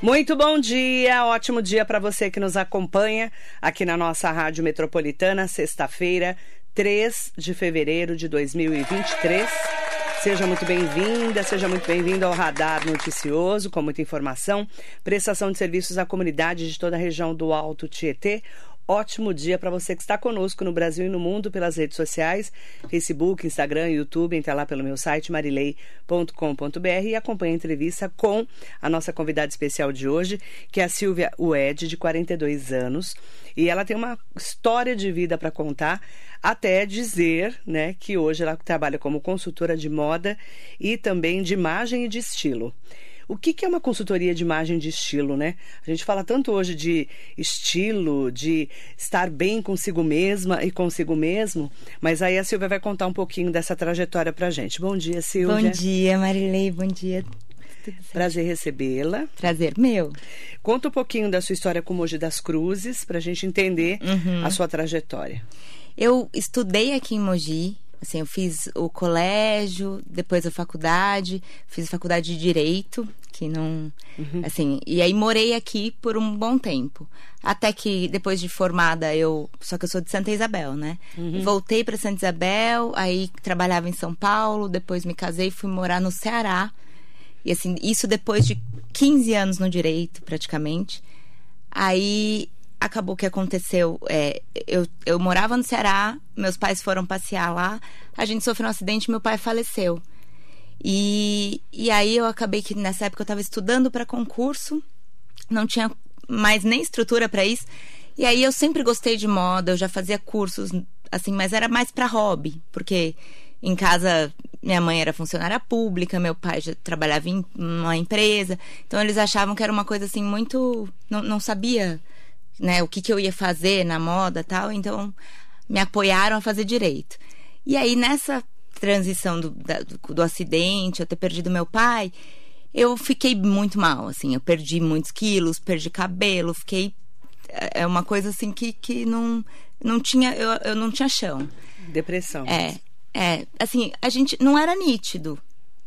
Muito bom dia, ótimo dia para você que nos acompanha aqui na nossa Rádio Metropolitana, sexta-feira, 3 de fevereiro de 2023. Seja muito bem-vinda, seja muito bem-vindo ao Radar Noticioso, com muita informação, prestação de serviços à comunidade de toda a região do Alto Tietê, ótimo dia para você que está conosco no Brasil e no mundo pelas redes sociais, Facebook, Instagram, YouTube, entre lá pelo meu site marilei.com.br e acompanhe a entrevista com a nossa convidada especial de hoje, que é a Silvia Ued, de 42 anos, e ela tem uma história de vida para contar, até dizer, né, que hoje ela trabalha como consultora de moda e também de imagem e de estilo. O que, que é uma consultoria de imagem de estilo, né? A gente fala tanto hoje de estilo, de estar bem consigo mesma e consigo mesmo, mas aí a Silvia vai contar um pouquinho dessa trajetória pra gente. Bom dia, Silvia. Bom dia, Marilei, bom dia. Prazer recebê-la. Prazer meu. Conta um pouquinho da sua história com Mogi das Cruzes, para a gente entender uhum. a sua trajetória. Eu estudei aqui em Mogi, Assim, eu fiz o colégio, depois a faculdade, fiz a faculdade de direito, que não, uhum. assim, e aí morei aqui por um bom tempo. Até que depois de formada eu, só que eu sou de Santa Isabel, né? Uhum. Voltei para Santa Isabel, aí trabalhava em São Paulo, depois me casei e fui morar no Ceará. E assim, isso depois de 15 anos no direito, praticamente. Aí acabou que aconteceu. É, eu, eu morava no Ceará, meus pais foram passear lá, a gente sofreu um acidente meu pai faleceu. E, e aí eu acabei que nessa época eu estava estudando para concurso, não tinha mais nem estrutura para isso. E aí eu sempre gostei de moda, eu já fazia cursos, assim, mas era mais para hobby, porque em casa minha mãe era funcionária pública, meu pai já trabalhava em uma empresa, então eles achavam que era uma coisa assim muito. Não, não sabia né, o que, que eu ia fazer na moda tal, então me apoiaram a fazer direito. E aí, nessa transição do, da, do, do acidente, eu ter perdido meu pai, eu fiquei muito mal, assim, eu perdi muitos quilos, perdi cabelo, fiquei. É, é uma coisa assim que, que não, não tinha. Eu, eu não tinha chão. Depressão. É. É, assim, a gente não era nítido.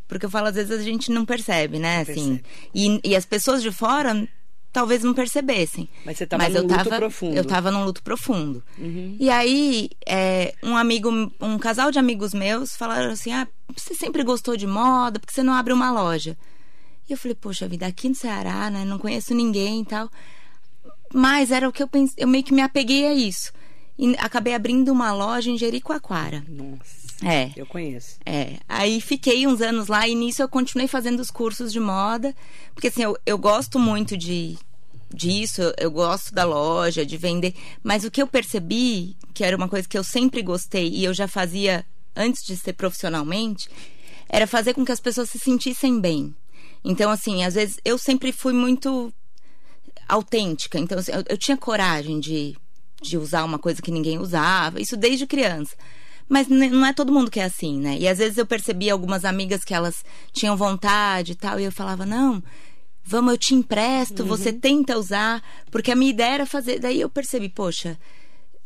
Porque eu falo, às vezes a gente não percebe, né? Não assim. E, e as pessoas de fora talvez não percebessem. Mas você estava num luto tava, profundo. Eu estava num luto profundo. Uhum. E aí, é, um amigo, um casal de amigos meus falaram assim: ah, você sempre gostou de moda, porque você não abre uma loja? E eu falei, poxa vida, aqui no Ceará, né? Não conheço ninguém e tal. Mas era o que eu pensei, eu meio que me apeguei a isso. E acabei abrindo uma loja em Jericoacoara. Nossa. É. Eu conheço. É. Aí fiquei uns anos lá e nisso eu continuei fazendo os cursos de moda. Porque assim, eu, eu gosto muito de disso, eu gosto da loja, de vender. Mas o que eu percebi, que era uma coisa que eu sempre gostei e eu já fazia antes de ser profissionalmente, era fazer com que as pessoas se sentissem bem. Então, assim, às vezes eu sempre fui muito autêntica. Então, assim, eu, eu tinha coragem de, de usar uma coisa que ninguém usava, isso desde criança. Mas não é todo mundo que é assim, né? E às vezes eu percebi algumas amigas que elas tinham vontade e tal, e eu falava, não, vamos, eu te empresto, uhum. você tenta usar, porque a minha ideia era fazer. Daí eu percebi, poxa,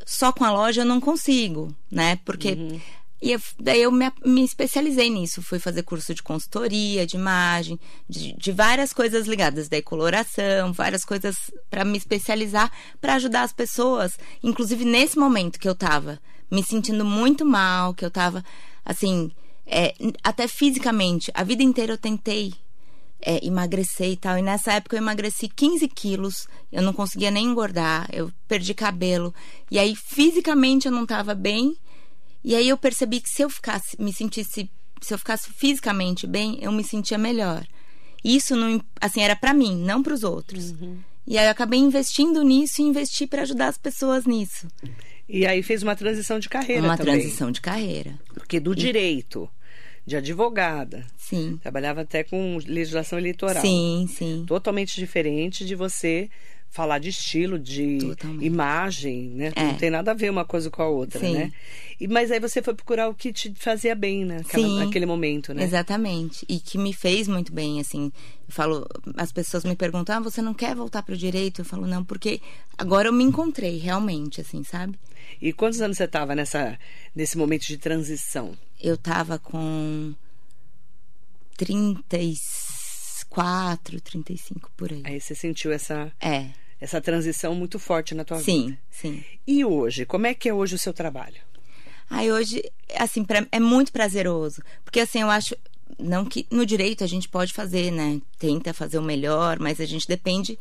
só com a loja eu não consigo, né? Porque. Uhum. E eu, daí eu me, me, especializei nisso. Fui fazer curso de consultoria, de imagem, de, de várias coisas ligadas, da coloração, várias coisas para me especializar, para ajudar as pessoas, inclusive nesse momento que eu tava me sentindo muito mal, que eu tava, assim, é, até fisicamente. A vida inteira eu tentei é, emagrecer e tal. E nessa época eu emagreci 15 quilos, eu não conseguia nem engordar, eu perdi cabelo. E aí, fisicamente, eu não tava bem. E aí eu percebi que se eu ficasse, me sentisse, se eu ficasse fisicamente bem, eu me sentia melhor. Isso não, assim, era para mim, não para os outros. Uhum. E aí eu acabei investindo nisso e investi para ajudar as pessoas nisso. E aí fez uma transição de carreira uma também. Uma transição de carreira. Porque do direito, de advogada. Sim. Trabalhava até com legislação eleitoral. Sim, sim. Totalmente diferente de você falar de estilo, de Totalmente. imagem, né? É. Não tem nada a ver uma coisa com a outra, Sim. né? E, mas aí você foi procurar o que te fazia bem naquela, Sim, naquele momento, né? Exatamente. E que me fez muito bem, assim. Eu falo, as pessoas me perguntam, ah, você não quer voltar para o direito? Eu falo, não, porque agora eu me encontrei realmente, assim, sabe? E quantos anos você estava nessa, nesse momento de transição? Eu estava com 36 34, 35 por aí. Aí você sentiu essa, É. essa transição muito forte na tua vida. Sim, sim. E hoje, como é que é hoje o seu trabalho? Aí hoje, assim, pra- é muito prazeroso. Porque assim, eu acho. Não que no direito a gente pode fazer, né? Tenta fazer o melhor, mas a gente depende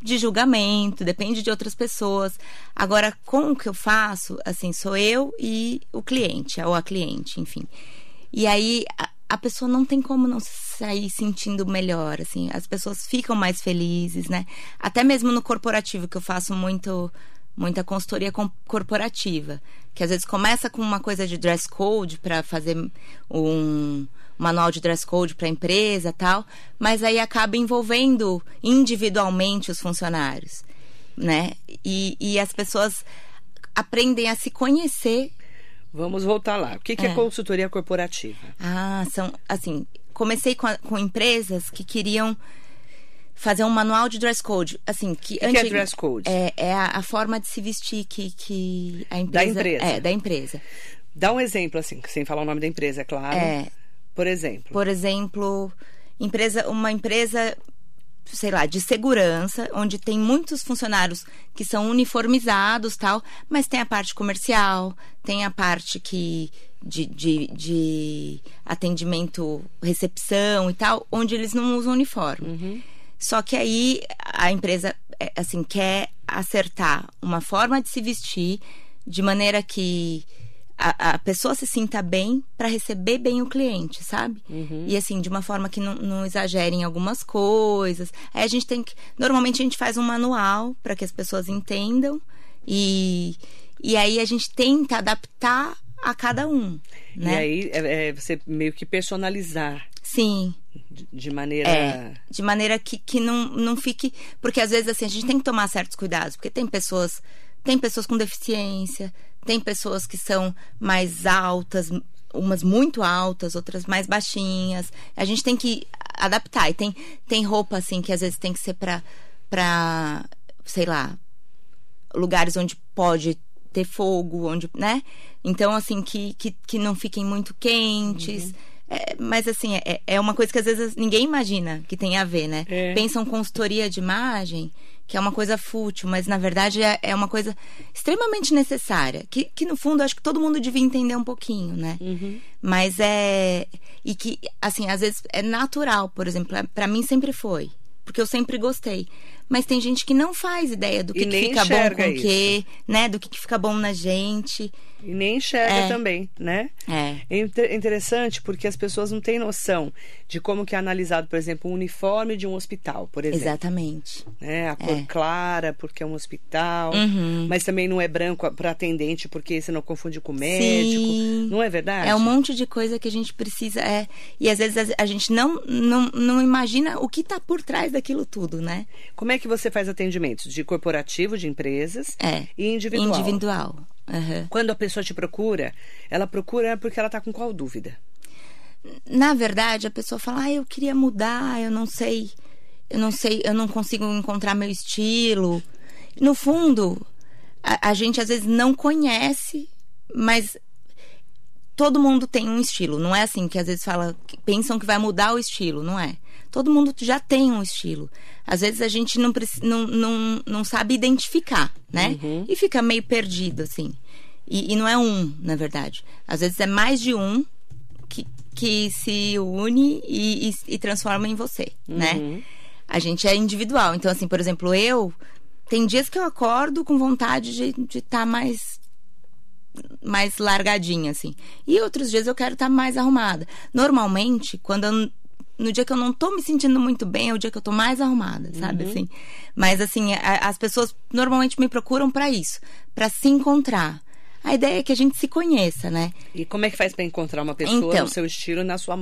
de julgamento, depende de outras pessoas. Agora, com o que eu faço, assim, sou eu e o cliente, ou a cliente, enfim. E aí a, pessoa não tem como não sair sentindo melhor, assim. As pessoas ficam mais felizes, né? Até mesmo no corporativo, que eu faço muito muita consultoria corporativa, que às vezes começa com uma coisa de dress code para fazer um manual de dress code para a empresa, tal, mas aí acaba envolvendo individualmente os funcionários, né? E, e as pessoas aprendem a se conhecer Vamos voltar lá. O que, que é. É. consultoria corporativa? Ah, são assim. Comecei com, a- com empresas que queriam fazer um manual de dress code. Assim, que, que é dress code? É, é a, a forma de se vestir que, que a empresa. empresa. É, da empresa. Dá um exemplo, assim, sem falar o nome da empresa, é claro. É. Por exemplo. Por exemplo, empresa, uma empresa, sei lá, de segurança, onde tem muitos funcionários que são uniformizados tal, mas tem a parte comercial, tem a parte que de, de, de atendimento, recepção e tal, onde eles não usam uniforme. Só que aí a empresa, é, assim, quer acertar uma forma de se vestir de maneira que a, a pessoa se sinta bem para receber bem o cliente, sabe? E assim, de uma forma que não, não exagere em algumas coisas. Aí a gente tem que. Normalmente a gente faz um manual para que as pessoas entendam e, e aí a gente tenta adaptar a cada um. E Né? aí é, é você meio que personalizar Sim. de, de maneira. É, de maneira que, que não, não fique. Porque às vezes assim, a gente tem que tomar certos cuidados, porque tem pessoas, tem pessoas com deficiência, tem pessoas que são mais altas, umas muito altas, outras mais baixinhas. A gente tem que adaptar. E tem, tem roupa assim que às vezes tem que ser pra, pra sei lá, lugares onde pode ter fogo, onde, né? Então, assim, que, que, que não fiquem muito quentes. É, mas, assim, é, é uma coisa que às vezes ninguém imagina que tem a ver, né? É. Pensam consultoria de imagem, que é uma coisa fútil, mas na verdade é, é uma coisa extremamente necessária. Que, que no fundo acho que todo mundo devia entender um pouquinho, né? Mas é. E que, assim, às vezes é natural, por exemplo, é- pra mim sempre foi. Porque eu sempre gostei. Mas tem gente que não faz ideia do que, que fica bom com o quê, né? Do que, que fica bom na gente. E nem enxerga É. também, né? É. É inter- interessante porque as pessoas não têm noção de como que é analisado, por exemplo, o uniforme de um hospital, por exemplo. Exatamente. né? A cor É. clara, porque é um hospital. Uhum. Mas também não é branco para atendente, porque você não confunde com médico. Sim. Não é verdade? É um monte de coisa que a gente precisa. É, e às vezes a- gente não, não, não imagina o que tá por trás daquilo tudo, né? Como é que você faz atendimentos? De corporativo, de empresas É. e individual. Individual. Aham. Quando a pessoa te procura, ela procura porque ela tá com qual dúvida? Na verdade, a pessoa fala: ah, eu queria mudar, eu não sei. Eu não sei, eu não consigo encontrar meu estilo. No fundo, a, a gente às vezes não conhece, mas todo mundo tem um estilo. Não é assim que às vezes fala, que pensam que vai mudar o estilo, não é? Todo mundo já tem um estilo. Às vezes a gente não, não, não, não sabe identificar, né? E fica meio perdido, assim. E, e não é um, na verdade. Às vezes é mais de um que, que se une e, e, e transforma em você, né? A gente é individual. Então, assim, por exemplo, eu. Tem dias que eu acordo com vontade de estar mais mais largadinha, assim. E outros dias eu quero estar mais arrumada. Normalmente, quando eu, no dia que eu não tô me sentindo muito bem, é o dia que eu tô mais arrumada, sabe? Assim. Mas assim, a- as pessoas normalmente me procuram pra isso, pra se encontrar. A ideia é que a gente se conheça, né? E como é que faz para encontrar uma pessoa Então. no seu estilo, na sua,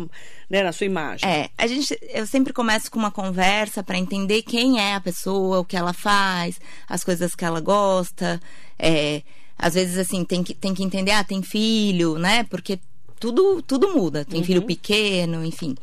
né, na sua imagem? É, a gente, eu sempre começo com uma conversa pra entender quem é a pessoa, o que ela faz, as coisas que ela gosta. É, às vezes, assim, tem que, tem que entender, ah, tem filho, né? Porque tudo, tudo muda. Tem filho pequeno, enfim.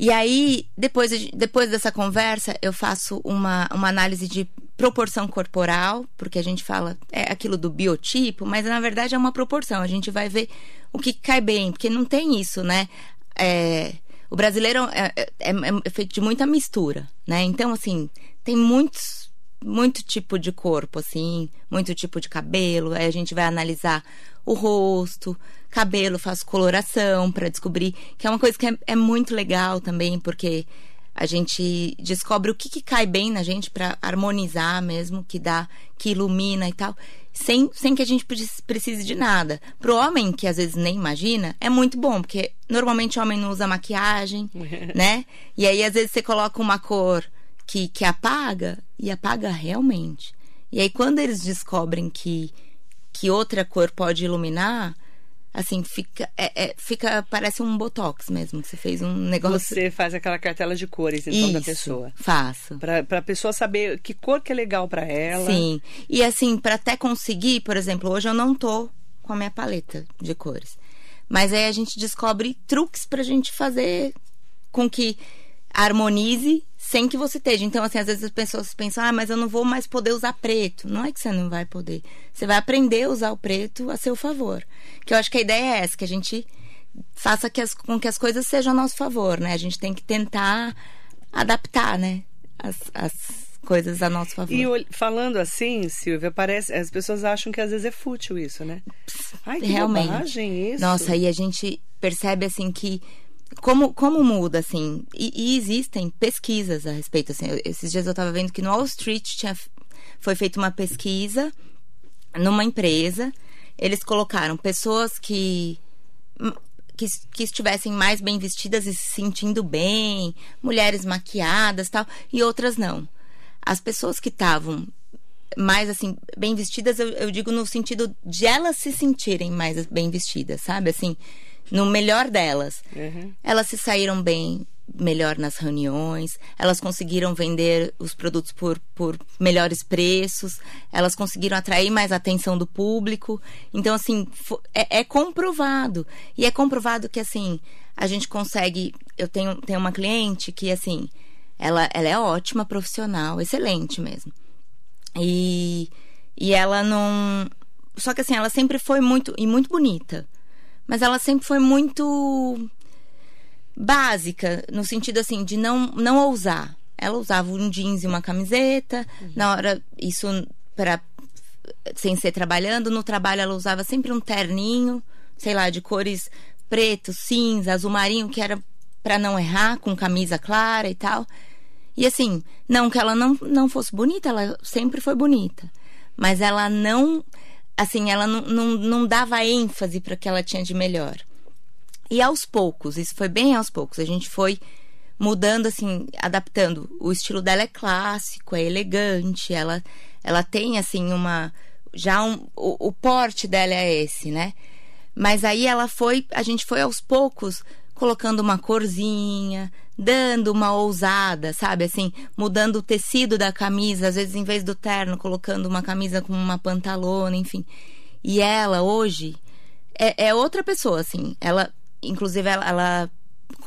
E aí, depois, de- depois dessa conversa, eu faço uma, uma análise de proporção corporal, porque a gente fala é aquilo do biotipo, mas na verdade é uma proporção. A gente vai ver o que cai bem, porque não tem isso, né? É, o brasileiro é, é, é, é feito de muita mistura, né? Então, assim, tem muitos, muito tipo de corpo, assim, muito tipo de cabelo. Aí a gente vai analisar o rosto, cabelo, faz coloração para descobrir, que é uma coisa que é, é muito legal também, porque a gente descobre o que, que cai bem na gente para harmonizar mesmo, que dá, que ilumina e tal, sem, sem que a gente precise de nada. Pro homem, que às vezes nem imagina, é muito bom, porque normalmente o homem não usa maquiagem, né? E aí às vezes você coloca uma cor que, que apaga, e apaga realmente. E aí quando eles descobrem que, que outra cor pode iluminar, assim, fica, é, é, fica, parece um botox mesmo, que você fez um negócio. Você faz aquela cartela de cores, então, Isso, da pessoa. faço. Pra, pra pessoa saber que cor que é legal para ela. Sim, e assim, para até conseguir, por exemplo, hoje eu não tô com a minha paleta de cores. Mas aí a gente descobre truques pra gente fazer com que harmonize sem que você esteja. Então, assim, às vezes as pessoas pensam, ah, mas eu não vou mais poder usar preto. Não é que você não vai poder. Você vai aprender a usar o preto a seu favor. Que eu acho que a ideia é essa, que a gente faça que as, com que as coisas sejam a nosso favor, né? A gente tem que tentar adaptar, né? As, as coisas a nosso favor. E falando assim, Silvia, parece as pessoas acham que às vezes é fútil isso, né? Ai, que Realmente. isso. Nossa, e a gente percebe assim que como, como muda, assim? E, e, existem pesquisas a respeito, assim. Esses dias eu estava vendo que no Wall Street tinha, foi feita uma pesquisa numa empresa. Eles colocaram pessoas que, que, que estivessem mais bem vestidas e se sentindo bem, mulheres maquiadas tal, e outras não. As pessoas que estavam mais assim bem vestidas eu, eu, digo no sentido de elas se sentirem mais bem vestidas sabe assim no melhor delas. Uhum. Elas se saíram bem melhor nas reuniões, elas conseguiram vender os produtos por, por melhores preços, elas conseguiram atrair mais atenção do público. Então, assim, é, é comprovado. E é comprovado que, assim, a gente consegue. Eu tenho, tenho uma cliente que, assim, ela, ela é ótima profissional, excelente mesmo. E, e ela não. Só que, assim, ela sempre foi muito. e muito bonita mas ela sempre foi muito básica, no sentido assim, de não, não ousar. Ela usava um jeans e uma camiseta, uhum. na hora, isso para sem ser trabalhando, no trabalho ela usava sempre um terninho, sei lá, de cores preto, cinza, azul marinho, que era para não errar, com camisa clara e tal. E assim, não que ela não, não fosse bonita, ela sempre foi bonita. Mas ela não assim, ela não, não, não dava ênfase para o que ela tinha de melhor. E aos poucos, isso foi bem aos poucos, a gente foi mudando, assim, adaptando. O estilo dela é clássico, é elegante, ela, ela tem, assim, uma. Já um, o, o porte dela é esse, né? Mas aí ela foi, a gente foi aos poucos colocando uma corzinha, dando uma ousada, sabe? Assim, mudando o tecido da camisa, às vezes em vez do terno, colocando uma camisa com uma pantalona, enfim. E ela, hoje, é, é outra pessoa, assim. Ela, inclusive, ela, ela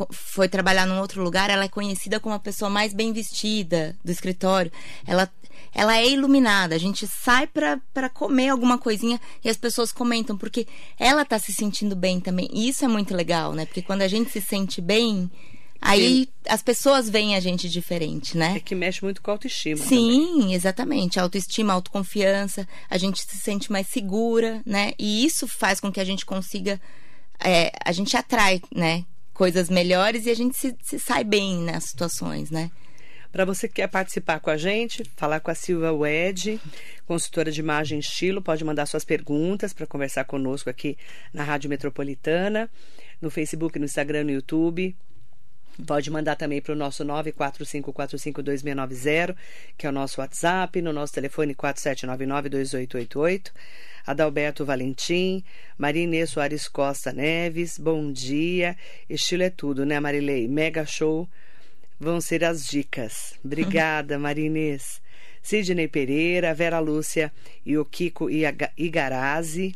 foi trabalhar num outro lugar, ela é conhecida como a pessoa mais bem vestida do escritório. Ela, ela é iluminada. A gente sai para comer alguma coisinha e as pessoas comentam, porque ela tá se sentindo bem também. E isso é muito legal, né? Porque quando a gente se sente bem, Aí Sim. as pessoas veem a gente diferente, né? É que mexe muito com a autoestima. Sim, também. exatamente. Autoestima, autoconfiança, a gente se sente mais segura, né? E isso faz com que a gente consiga. É, a gente atrai, né? Coisas melhores e a gente se, se sai bem nas situações, né? Para você que quer participar com a gente, falar com a Silva Wed, consultora de imagem e estilo, pode mandar suas perguntas para conversar conosco aqui na Rádio Metropolitana, no Facebook, no Instagram, no YouTube. Pode mandar também para o nosso 945452690, que é o nosso WhatsApp, no nosso telefone 47992888. Adalberto Valentim, Maria Inês Soares Costa Neves, bom dia. Estilo é tudo, né, Marilei? Mega show vão ser as dicas. Obrigada, Maria Inês. Sidney Pereira, Vera Lúcia e o Kiko Igarazzi.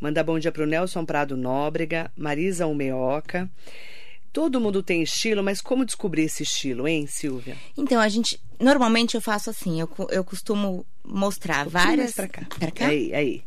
Manda bom dia para o Nelson Prado Nóbrega, Marisa Umeoca. Todo mundo tem estilo, mas como descobrir esse estilo, hein, Silvia? Então, a gente. Normalmente eu faço assim, eu, eu costumo mostrar um várias. Pra cá. Pra cá? Aí, aí.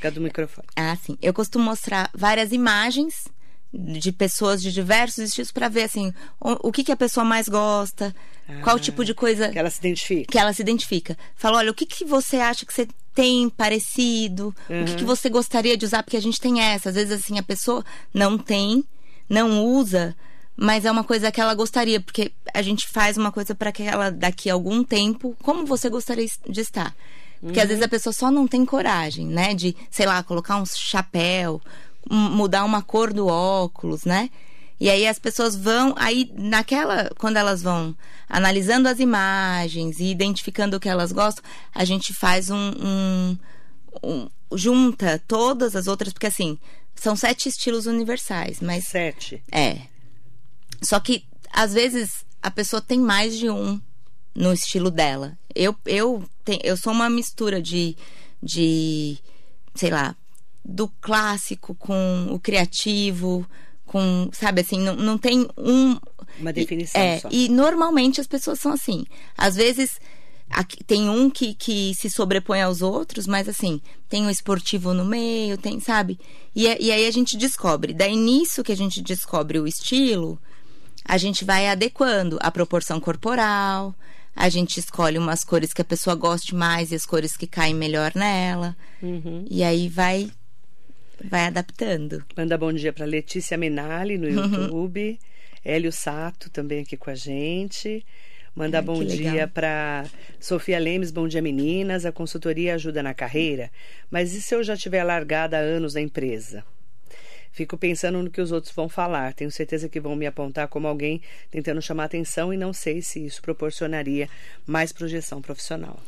Fica do microfone. Ah, sim. Eu costumo mostrar várias imagens de pessoas de diversos estilos para ver assim o, o, que, que a pessoa mais gosta, ah, qual tipo de coisa que ela se identifica. Que ela se identifica. Fala, olha, o que, que você acha que você tem parecido? Uhum. O que, que uhum. você gostaria de usar? Porque a gente tem essa, às vezes assim a pessoa não tem, não usa, mas é uma coisa que ela gostaria, porque a gente faz uma coisa para que ela daqui a algum tempo, como você gostaria de estar? Porque uhum. às vezes a pessoa só não tem coragem, né, de, sei lá, colocar um chapéu, mudar uma cor do óculos, né? E aí as pessoas vão, aí naquela, quando elas vão analisando as imagens e identificando o que elas gostam, a gente faz um, um, um junta todas as outras, porque assim, são sete estilos universais, mas. Sete. É. Só que, às vezes, a pessoa tem mais de um no estilo dela. Eu, eu, eu sou uma mistura de, de, sei lá, do clássico com o criativo, com, sabe assim, não, não tem um. Uma definição. É, só. e normalmente as pessoas são assim. Às vezes aqui, tem um que, que se sobrepõe aos outros, mas assim, tem um esportivo no meio, tem, sabe? E, e aí a gente descobre. Daí nisso que a gente descobre o estilo, a gente vai adequando a proporção corporal, a gente escolhe umas cores que a pessoa goste mais e as cores que caem melhor nela. Uhum. E aí vai vai adaptando. Manda bom dia para Letícia Menali no uhum. YouTube. Uhum. Hélio Sato também aqui com a gente. Manda Ai, bom dia para Sofia Lemes, bom dia meninas. A consultoria ajuda na carreira, mas e se eu já tiver largada há anos na empresa? Fico pensando no que os outros vão falar. Tenho certeza que vão me apontar como alguém tentando chamar atenção e não sei se isso proporcionaria mais projeção profissional.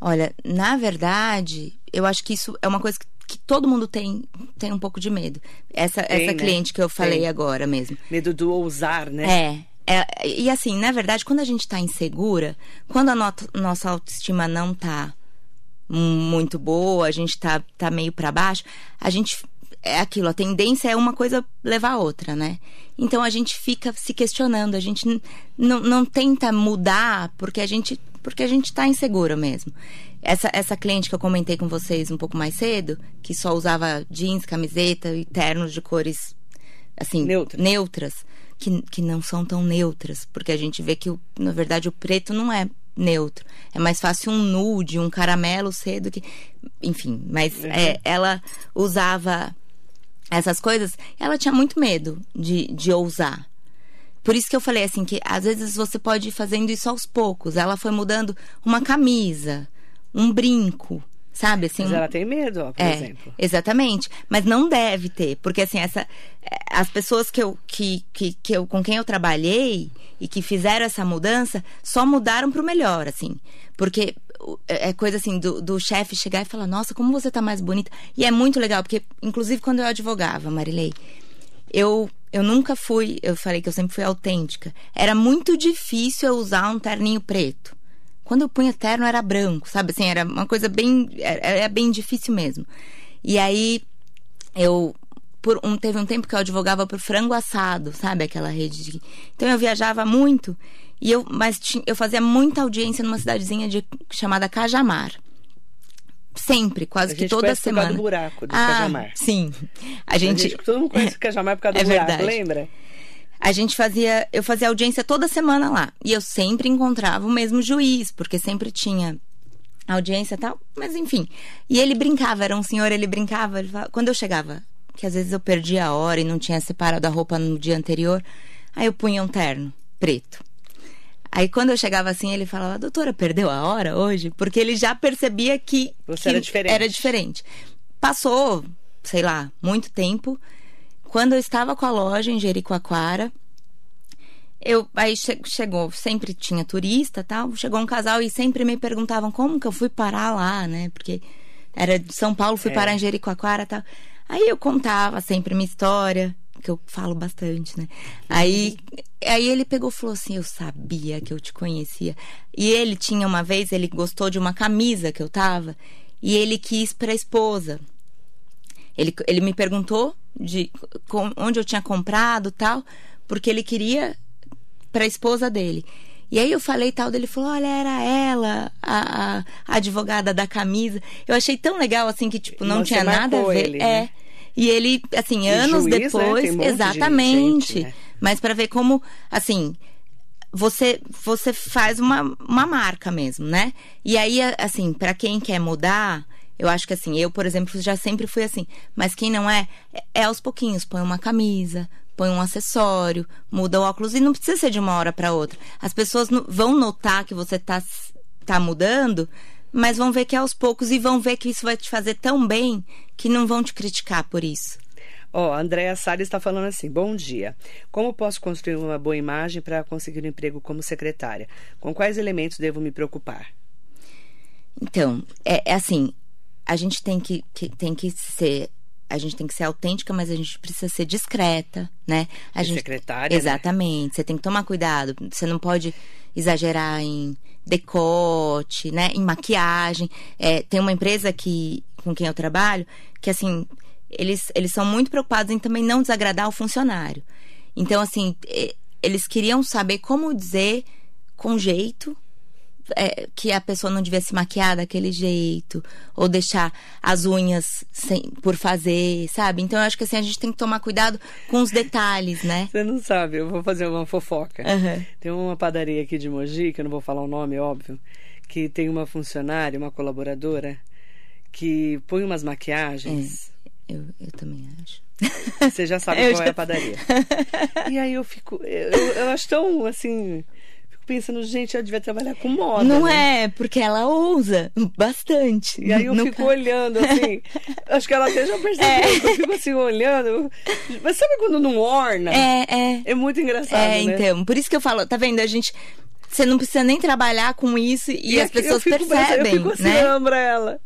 Olha, na verdade, eu acho que isso é uma coisa que, que todo mundo tem, tem um pouco de medo. Essa, tem, essa né? cliente que eu falei tem. agora mesmo. Medo do ousar, né? É. é e assim, na verdade, quando a gente está insegura, quando a nossa autoestima não tá muito boa, a gente tá, tá meio para baixo, a gente é aquilo, a tendência é uma coisa levar a outra, né? Então a gente fica se questionando, a gente não tenta mudar porque a gente porque a gente está inseguro mesmo. Essa, essa cliente que eu comentei com vocês um pouco mais cedo, que só usava jeans, camiseta e ternos de cores assim neutras, neutras que, que não são tão neutras, porque a gente vê que na verdade o preto não é neutro. É mais fácil um nude, um caramelo cedo que. Enfim, mas uhum. é, ela usava essas coisas, ela tinha muito medo de, de ousar. Por isso que eu falei assim, que às vezes você pode ir fazendo isso aos poucos. Ela foi mudando uma camisa, um brinco, sabe? Assim, Mas ela tem medo, ó, por é, exemplo. Exatamente. Mas não deve ter, porque assim, essa, é, as pessoas que eu, que, que, que eu, com quem eu trabalhei e que fizeram essa mudança só mudaram para o melhor, assim. Porque é coisa assim do, do chefe chegar e falar: Nossa, como você tá mais bonita. E é muito legal, porque, inclusive, quando eu advogava, Marilei, eu, eu nunca fui, eu falei que eu sempre fui autêntica. Era muito difícil eu usar um terninho preto. Quando eu punha terno era branco, sabe? Assim, era uma coisa bem. Era, era bem difícil mesmo. E aí eu. Um, teve um tempo que eu advogava por frango assado, sabe? Aquela rede de. Então eu viajava muito. E eu, mas tinha, eu fazia muita audiência numa cidadezinha de, chamada Cajamar. Sempre, quase a que toda semana. Por causa do buraco do ah, Cajamar. Sim. A gente, a gente todo mundo conhece o Cajamar por causa do é buraco, verdade. lembra? A gente fazia, eu fazia audiência toda semana lá. E eu sempre encontrava o mesmo juiz, porque sempre tinha audiência e tal. Mas enfim. E ele brincava, era um senhor, ele brincava. Ele falava, quando eu chegava, que às vezes eu perdia a hora e não tinha separado a roupa no dia anterior, aí eu punha um terno preto. Aí quando eu chegava assim, ele falava, doutora, perdeu a hora hoje? Porque ele já percebia que, Você que era diferente. Era diferente. Passou, sei lá, muito tempo. Quando eu estava com a loja em Jericoacoara, eu aí che chegou, sempre tinha turista, tal. Chegou um casal e sempre me perguntavam como que eu fui parar lá, né? Porque era de São Paulo, fui é. parar em Jericoacoara, tal. Aí eu contava sempre minha história, que eu falo bastante, né? Aí, aí ele pegou e falou assim: Eu sabia que eu te conhecia. E ele tinha uma vez, ele gostou de uma camisa que eu tava e ele quis para a esposa. Ele, ele me perguntou de com, onde eu tinha comprado tal, porque ele queria para a esposa dele. E aí eu falei tal, dele falou: olha, era ela, a, a, a, advogada da camisa. Eu achei tão legal assim que, tipo, não tinha nada a ver. Ele, é. Né? E ele, assim, E anos juiz, né? depois, Tem um monte de exatamente. gente, né? Mas para ver como, assim, você você faz uma, uma marca mesmo, né? E aí, assim, para quem quer mudar, eu acho que assim, eu, por exemplo, já sempre fui assim. Mas quem não é, é- é aos pouquinhos. Põe uma camisa, põe um acessório, muda o óculos. E não precisa ser de uma hora para outra. As pessoas vão notar que você tá, tá mudando, mas vão ver que é aos poucos e vão ver que isso vai te fazer tão bem que não vão te criticar por isso. Ó, a Andréa Salles está falando assim: bom dia. Como posso construir uma boa imagem para conseguir um emprego como secretária? Com quais elementos devo me preocupar? Então, é, é assim, a gente tem que, que- tem que ser. A gente tem que ser autêntica, mas a gente precisa ser discreta, né? A E gente, secretária, né? Exatamente. Você tem que tomar cuidado. Você não pode exagerar em decote, né? Em maquiagem. É, tem uma empresa que, com quem eu trabalho que, assim, eles, eles são muito preocupados em também não desagradar o funcionário. Então, assim, eles queriam saber como dizer com jeito é, que a pessoa não devia se maquiar daquele jeito, ou deixar as unhas sem, por fazer, sabe? Então eu acho que assim, a gente tem que tomar cuidado com os detalhes, né? Você não sabe, eu vou fazer uma fofoca. Aham. Tem uma padaria aqui de Mogi, que eu não vou falar o nome, óbvio, que tem uma funcionária, uma colaboradora, que põe umas maquiagens. Eu, eu também acho. Você já sabe É. Eu qual já é a padaria. E aí eu fico. Eu, eu acho tão assim. Pensando, gente, eu devia trabalhar com moda. não né? é, porque ela ousa bastante. E aí eu fico olhando assim. Acho que ela até já percebeu. É. Eu fico assim olhando. Mas sabe quando não orna? É, é. É muito engraçado. É, né? então. Por isso que eu falo, tá vendo? A gente. Você não precisa nem trabalhar com isso e, as aqui eu pessoas percebem, Eu fico assim, né? lembra ela.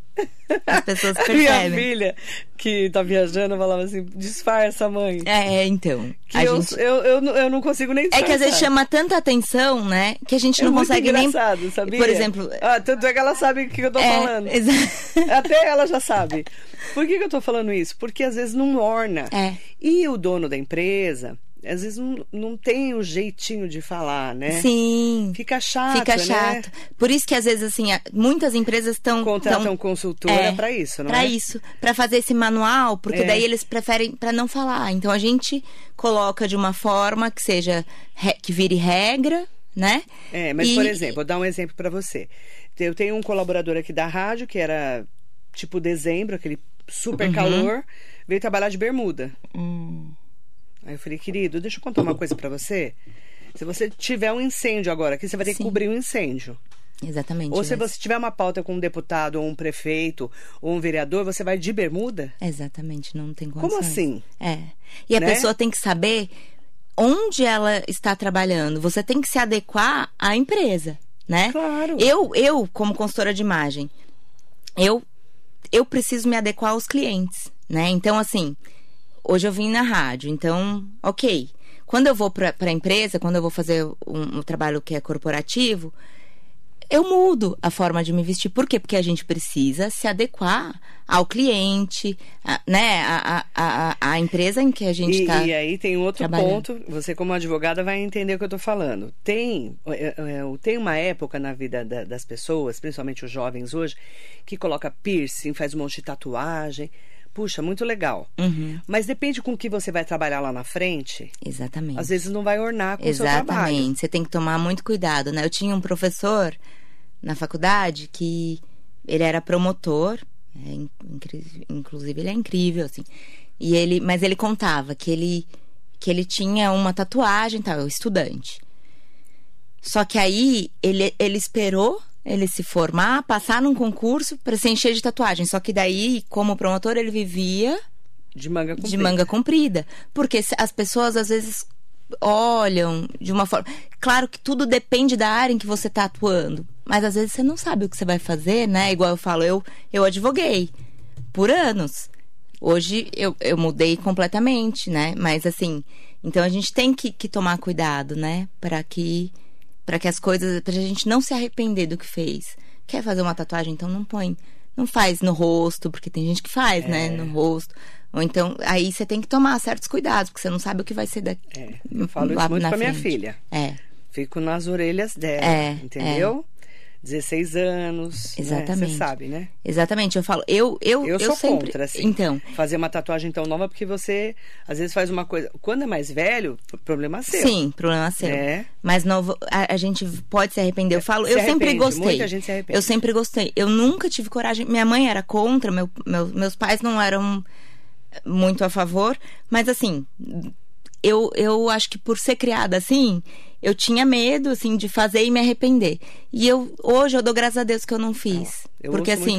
As pessoas A minha percebem. filha, que tá viajando, falava assim: disfarça, mãe. É, então. Que eu, gente... eu, eu, não- eu não consigo nem É que às vezes disfarçar. chama tanta atenção, né? Que a gente É não muito consegue nem. sabia? Por exemplo. Ah, tanto é que ela sabe o que eu tô é, falando. exa- Até ela já sabe. Por que, que eu tô falando isso? Porque às vezes não orna. É. E o dono da empresa, às vezes não, não tem o jeitinho de falar, né? Sim. Fica chato, Fica né? chato. Por isso que às vezes assim, muitas empresas estão Contratam consultora É, pra isso, não Pra é? isso, pra fazer esse manual, porque É. daí eles preferem pra não falar. Então a gente coloca de uma forma que seja que vire regra, né? É, mas E- por exemplo, vou dar um exemplo pra você. Eu tenho um colaborador aqui da rádio que era tipo dezembro, aquele super calor, veio trabalhar de bermuda. Hum, Aí eu falei, querido, deixa eu contar uma coisa pra você. Se você tiver um incêndio agora, aqui você vai ter que Sim. cobrir um incêndio. exatamente. Ou se você tiver uma pauta com um deputado, ou um prefeito, ou um vereador, você vai de bermuda? Exatamente, não tem Como condições. assim? É. E a Né? pessoa tem que saber onde ela está trabalhando. Você tem que se adequar à empresa, né? Claro. Eu, eu como consultora de imagem, eu, eu preciso me adequar aos clientes, né? Então, assim, hoje eu vim na rádio, então, ok. Quando eu vou para a empresa, quando eu vou fazer um, um trabalho que é corporativo, eu mudo a forma de me vestir. Por quê? Porque a gente precisa se adequar ao cliente, a- né? A, a, a, empresa em que a gente E, está. e aí tem outro ponto, você como advogada vai entender o que eu tô falando. Tem, é, é, tem uma época na vida da- das pessoas, principalmente os jovens hoje, que coloca piercing, faz um monte de tatuagem. Puxa, muito legal. Uhum, Mas depende com o que você vai trabalhar lá na frente. exatamente. Às vezes não vai ornar com o seu trabalho. Exatamente. Você tem que tomar muito cuidado, né? Eu tinha um professor na faculdade que ele era promotor, é, inclusive ele é incrível, assim. E ele, mas ele contava que ele que ele tinha uma tatuagem, tal, estudante. Só que aí ele, ele esperou ele se formar, passar num concurso para se encher de tatuagem. Só que daí, como promotor, ele vivia De manga comprida. de manga comprida. Porque as pessoas às vezes olham de uma forma. Claro que tudo depende da área em que você está atuando. Mas às vezes você não sabe o que você vai fazer, né? Igual eu falo, eu, eu advoguei por anos. Hoje eu, eu mudei completamente, né? Mas assim, então a gente tem que, que tomar cuidado, né? Para que para que as coisas, pra gente não se arrepender do que fez. Quer fazer uma tatuagem, então não põe, não faz no rosto, porque tem gente que faz, É. né, no rosto. Ou então, aí você tem que tomar certos cuidados, porque você não sabe o que vai ser daqui. É, eu falo lá isso muito na com a minha frente. filha. É. Fico nas orelhas dela, É, entendeu? 16 anos. Né? Exatamente. Você sabe, né? Exatamente, eu falo, eu eu Eu, sou sempre contra, assim. Então, Fazer uma tatuagem tão nova, porque você, às vezes, faz uma coisa. Quando é mais velho, problema é seu. sim, problema seu. É. Mas novo, a, a gente pode se arrepender. Eu falo, Se eu sempre gostei. muita gente se arrepende. Eu sempre gostei. Eu nunca tive coragem. Minha mãe era contra, meu, meu- meus pais não eram muito a favor, mas assim, eu, eu acho que por ser criada assim, eu tinha medo assim de fazer e me arrepender. E eu hoje eu dou graças a Deus que eu não fiz. Eu porque assim,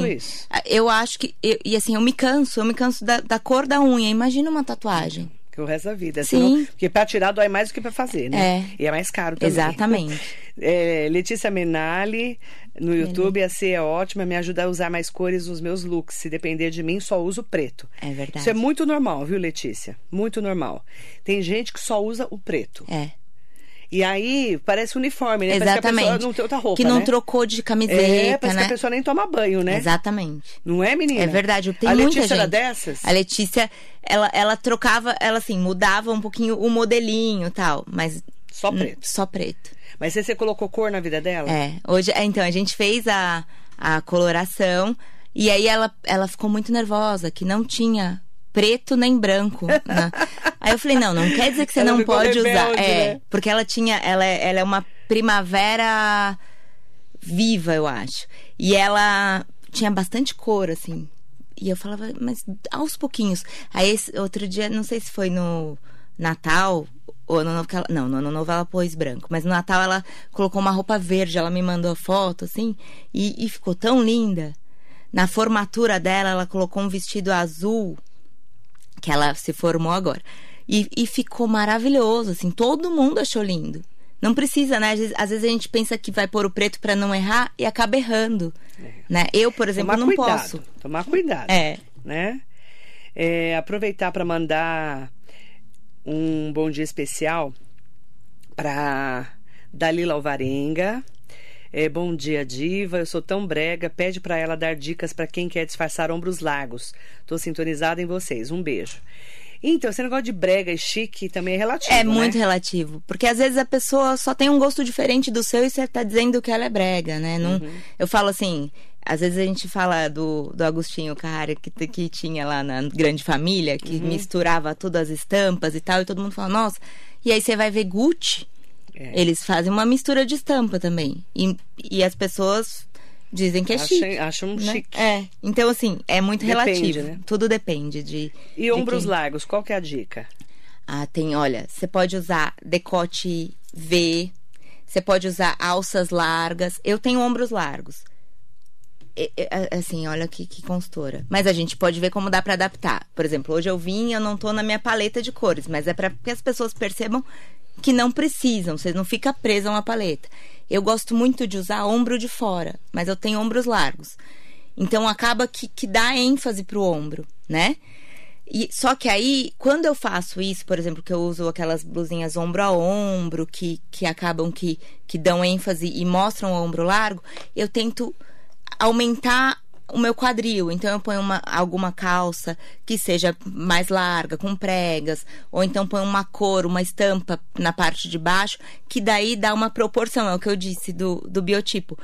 eu acho que eu- e assim, eu me canso, eu me canso da, da cor da unha. Imagina uma tatuagem. Que o resto da vida. Sim. senão- porque pra tirar dói mais do que pra fazer, né? É. E é mais caro também. Exatamente. É, Letícia Menali, no YouTube, a C é ótima, me ajuda a usar mais cores nos meus looks. Se depender de mim, só uso preto. É verdade. Isso é muito normal, viu, Letícia? Muito normal. Tem gente que só usa o preto. É. E aí, parece uniforme, né? Parece que a Exatamente. pessoa não tem outra roupa, que não né? trocou de camiseta, É, parece né? que a pessoa nem toma banho, né? Exatamente. Não é, menina? É verdade, tem a muita Letícia gente. era dessas? A Letícia, ela, ela trocava, ela assim, mudava um pouquinho o modelinho e tal, mas Só preto. só preto. Mas você, você colocou cor na vida dela? É, hoje, é, então, a gente fez a, a coloração e aí ela, ela ficou muito nervosa, que não tinha preto nem branco. né? Aí eu falei, não, não quer dizer que você Ela não pode usar. rebelde, É, né? porque ela tinha, ela, é- ela é uma primavera viva, eu acho. E ela tinha bastante cor, assim. E eu falava, mas aos pouquinhos. Aí esse outro dia, não sei se foi no Natal ou no Ano Novo, que ela- não, no Ano Novo ela pôs branco. Mas no Natal ela colocou uma roupa verde, ela me mandou foto, assim, e, e ficou tão linda. Na formatura dela, ela colocou um vestido azul, que ela se formou agora. E, e ficou maravilhoso, assim, todo mundo achou lindo. Não precisa, né? Às vezes, às vezes a gente pensa que vai pôr o preto pra não errar e acaba errando. Né? Eu, por exemplo, Tomar não cuidado. posso. Tomar cuidado. É. Né? É, aproveitar para mandar um bom dia especial para Dalila Alvarenga. É, bom dia, diva. Eu sou tão brega. Pede para ela dar dicas para quem quer disfarçar ombros largos. Tô sintonizada em vocês. Um beijo. Então, esse negócio de brega e chique também é relativo. É né? muito relativo. Porque às vezes a pessoa só tem um gosto diferente do seu e você tá dizendo que ela é brega, né? Não, Uhum. Eu falo assim. Às vezes a gente fala do, do Agostinho Carrara, que, que tinha lá na Grande Família, que Uhum. misturava todas as estampas e tal, e todo mundo fala, nossa. E aí você vai ver Gucci, É. eles fazem uma mistura de estampa também. E, e as pessoas dizem que é Acham- chique. acham né? chique. É. Então, assim, é muito Depende, relativo. né? Tudo depende de. E de ombros quem- largos, qual que é a dica? ah, tem, olha, você pode usar decote V, você pode usar alças largas. Eu tenho ombros largos. E- Assim, olha que, que constora. Mas a gente pode ver como dá pra adaptar. Por exemplo, hoje eu vim, eu não tô na minha paleta de cores, mas é para que as pessoas percebam que não precisam, você não fica presa a uma paleta. Eu gosto muito de usar ombro de fora, mas eu tenho ombros largos. Então acaba que, que dá ênfase pro ombro, né? E, só que aí, quando eu faço isso, por exemplo, que eu uso aquelas blusinhas ombro a ombro, que, que acabam que, que dão ênfase e mostram o ombro largo, eu tento aumentar o meu quadril. Então eu ponho uma, alguma calça que seja mais larga, com pregas, ou então ponho uma cor, uma estampa na parte de baixo, que daí dá uma proporção, é o que eu disse do, do biotipo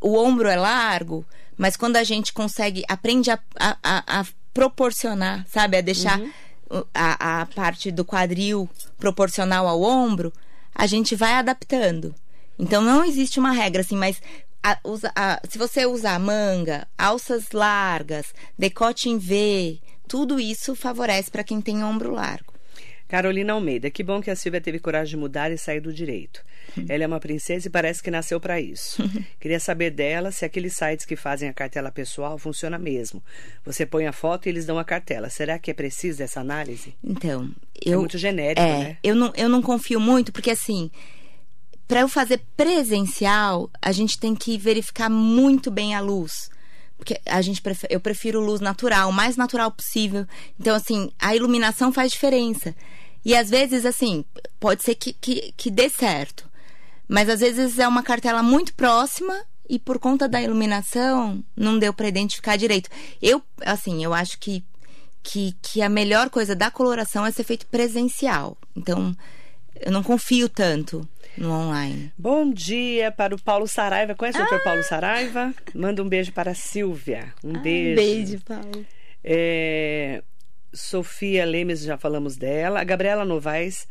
o ombro é largo, mas quando a gente consegue, aprende a, a, a- a proporcionar, sabe? A deixar o- a, a parte do quadril proporcional ao ombro, a gente vai adaptando. Então não existe uma regra assim, mas a- usa- a- se você usar manga, alças largas, decote em V, tudo isso favorece para quem tem ombro largo. Carolina Almeida, que bom que a Silvia teve coragem de mudar e sair do direito. Ela é uma princesa e parece que nasceu para isso. Queria saber dela se aqueles sites que fazem a cartela pessoal funciona mesmo. Você põe a foto e eles dão a cartela. Será que é preciso essa análise? Então, eu. muito genérico, é, né? Eu não, eu não confio muito, porque assim, para eu fazer presencial, a gente tem que verificar muito bem a luz. Porque a gente eu prefiro luz natural, o mais natural possível. Então, assim, a iluminação faz diferença. E às vezes, assim, pode ser que, que, que dê certo. Mas às vezes é uma cartela muito próxima e por conta da iluminação não deu para identificar direito. Eu, assim, eu acho que, que, que a melhor coisa da coloração é ser feito presencial. Então, eu não confio tanto. No online. Bom dia para o Paulo Saraiva. Conhece o Dr. Paulo Saraiva? Manda um beijo para a Silvia. Um beijo. Beijo, Paulo. É, Sofia Lemes, já falamos dela. A Gabriela Novaes.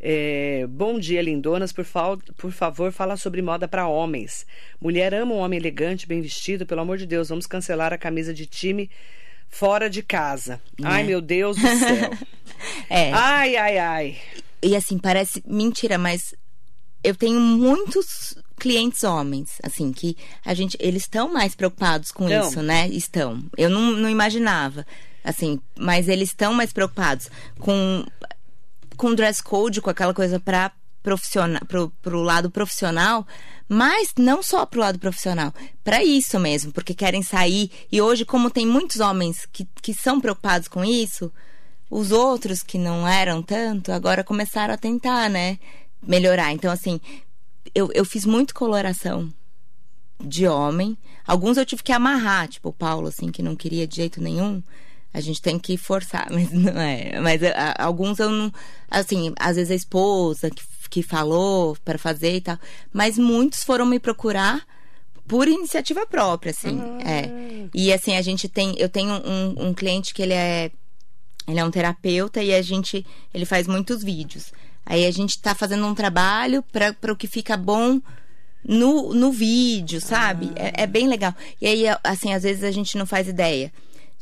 é, bom dia, lindonas. Por, fal- por favor, fala sobre moda para homens. Mulher ama um homem elegante, bem vestido. Pelo amor de Deus, vamos cancelar a camisa de time fora de casa. Ai, meu Deus do céu. É. ai, ai, ai. E assim, parece mentira, mas eu tenho muitos clientes homens, assim, que a gente, eles estão mais preocupados com Estão. isso, né? Estão. Eu não, não imaginava, assim, mas eles estão mais preocupados com com dress code, com aquela coisa para profissional, pro, pro lado profissional, mas não só pro lado profissional, para isso mesmo, porque querem sair. E hoje, como tem muitos homens que, que são preocupados com isso, os outros que não eram tanto, agora começaram a tentar, né? Melhorar. Então, assim, eu, eu fiz muito coloração de homem. Alguns eu tive que amarrar, tipo o Paulo, assim, que não queria de jeito nenhum. A gente tem que forçar, mas não é. Mas a- alguns eu não. Assim, às vezes a esposa que, que falou para fazer e tal. Mas muitos foram me procurar por iniciativa própria, assim. É. E assim, a gente tem. Eu tenho um, um cliente que ele é. Ele é um terapeuta e a gente. Ele faz muitos vídeos. Aí a gente tá fazendo um trabalho para o que fica bom no, no vídeo, sabe? É, é bem legal. E aí, assim, às vezes a gente não faz ideia.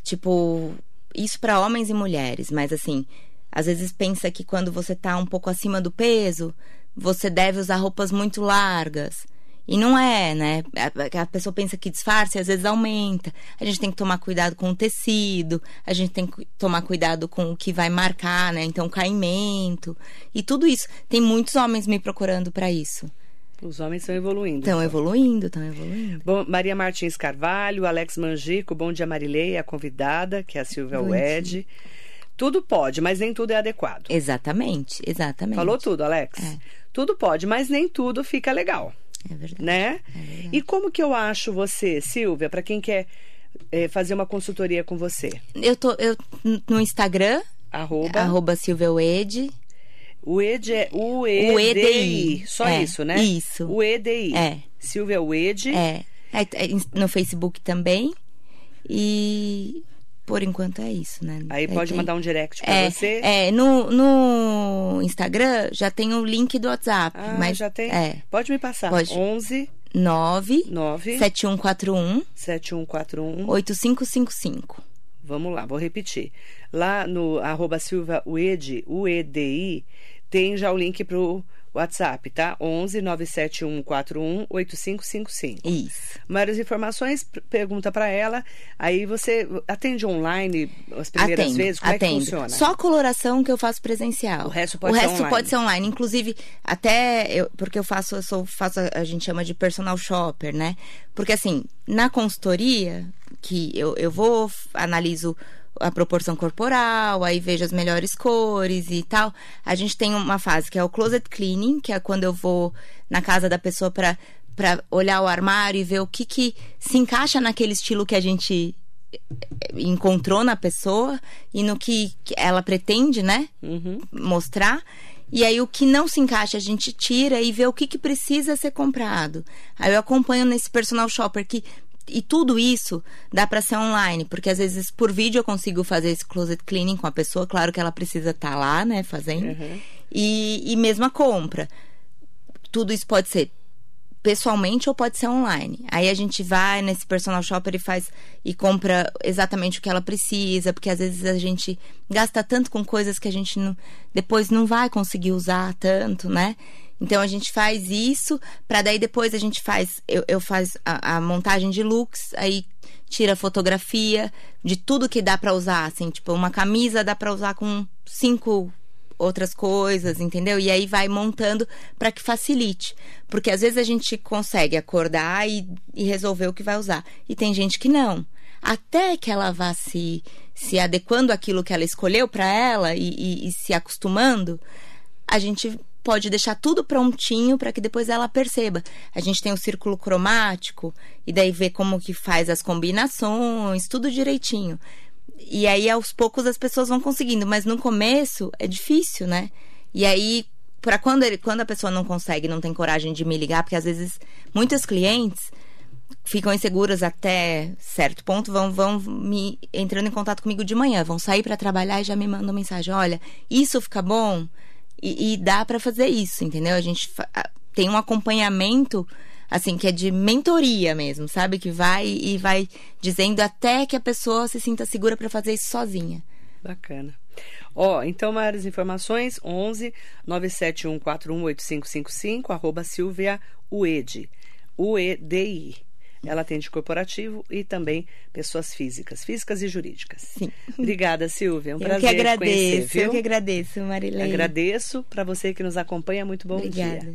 Tipo, isso para homens e mulheres, mas assim, às vezes pensa que quando você tá um pouco acima do peso, você deve usar roupas muito largas. E não é, né? A, a pessoa pensa que disfarce e às vezes aumenta. A gente tem que tomar cuidado com o tecido, a gente tem que tomar cuidado com o que vai marcar, né? Então, caimento. E tudo isso. Tem muitos homens me procurando para isso. Os homens estão evoluindo. Estão evoluindo, estão evoluindo. Bom, Maria Martins Carvalho, Alex Mangico, bom dia Marilei, a convidada, que é a Silvia Bom Wed. Tudo pode, mas nem tudo é adequado. Exatamente, exatamente. Falou tudo, Alex? É. Tudo pode, mas nem tudo fica legal, É verdade. né? É verdade. E como que eu acho você, Silvia, para quem quer eh, fazer uma consultoria com você? Eu tô eu, no Instagram, Arroba, arroba Silvia Wade. o ED é o EDI. Só É, isso, né? isso. O EDI. É. Silvia Wed. É. Aí, é, No Facebook também. E por enquanto é isso, né? Aí pode tem- mandar um direct para é, você. É, no, no Instagram já tem o link do WhatsApp. Ah, mas já tem? É. Pode me passar. Pode. 11 9 9 7141 7141 8555. Vamos lá, vou repetir. Lá no arroba Silva Uedi, UEDI, tem já o link pro WhatsApp, tá? 11 97141 8555. Isso. Maiores informações, pergunta para ela. Aí você atende online as primeiras atendo, vezes? Como é atendo. que funciona? Só a coloração que eu faço presencial. O resto pode o ser resto online. pode ser online. Inclusive, até eu, porque eu faço, eu sou, faço, a- gente chama de personal shopper, né? Porque assim, na consultoria, que eu, eu vou, analiso a proporção corporal, aí vejo as melhores cores e tal. A gente tem uma fase que é o closet cleaning, que é quando eu vou na casa da pessoa para para olhar o armário e ver o que que se encaixa naquele estilo que a gente encontrou na pessoa e no que que ela pretende, né? Uhum. Mostrar. E aí o que não se encaixa a gente tira e vê o que, que precisa ser comprado. Aí eu acompanho nesse personal shopper que e tudo isso dá para ser online, porque às vezes por vídeo eu consigo fazer esse closet cleaning com a pessoa, claro que ela precisa estar lá, né, fazendo. Uhum. E, e mesmo a compra. Tudo isso pode ser pessoalmente ou pode ser online. Aí a gente vai nesse personal shopper e faz e compra exatamente o que ela precisa, porque às vezes a gente gasta tanto com coisas que a gente não, depois não vai conseguir usar tanto, né? Então a gente faz isso, para daí depois a gente faz, eu, eu faço a, a montagem de looks, aí tira fotografia de tudo que dá para usar, assim, tipo uma camisa dá para usar com cinco outras coisas, entendeu? E aí vai montando para que facilite. Porque às vezes a gente consegue acordar e, e resolver o que vai usar. E tem gente que não. Até que ela vá se, se adequando àquilo que ela escolheu para ela e, e- e se acostumando, a gente pode deixar tudo prontinho para que depois ela perceba. A gente tem o círculo cromático e daí vê como que faz as combinações, tudo direitinho. E aí, aos poucos, as pessoas vão conseguindo. Mas no começo é difícil, né? E aí, para quando ele, quando a pessoa não consegue, não tem coragem de me ligar, porque às vezes muitas clientes ficam inseguras até certo ponto, vão, vão me entrando em contato comigo de manhã, vão sair para trabalhar e já me mandam mensagem: olha, isso fica bom e, e dá para fazer isso, entendeu? A gente tem um acompanhamento assim que é de mentoria mesmo, sabe? Que vai e vai dizendo até que a pessoa se sinta segura para fazer isso sozinha. Bacana. Ó, então maiores informações 11 971418555 arroba Silvia Uedi. UEDI. Ela atende corporativo e também pessoas físicas, físicas e jurídicas. Sim. Obrigada, Silvia. É um eu prazer que agradeço, conhecer, viu? Eu que agradeço, Marilene. Agradeço para você que nos acompanha. Muito bom Obrigada. dia.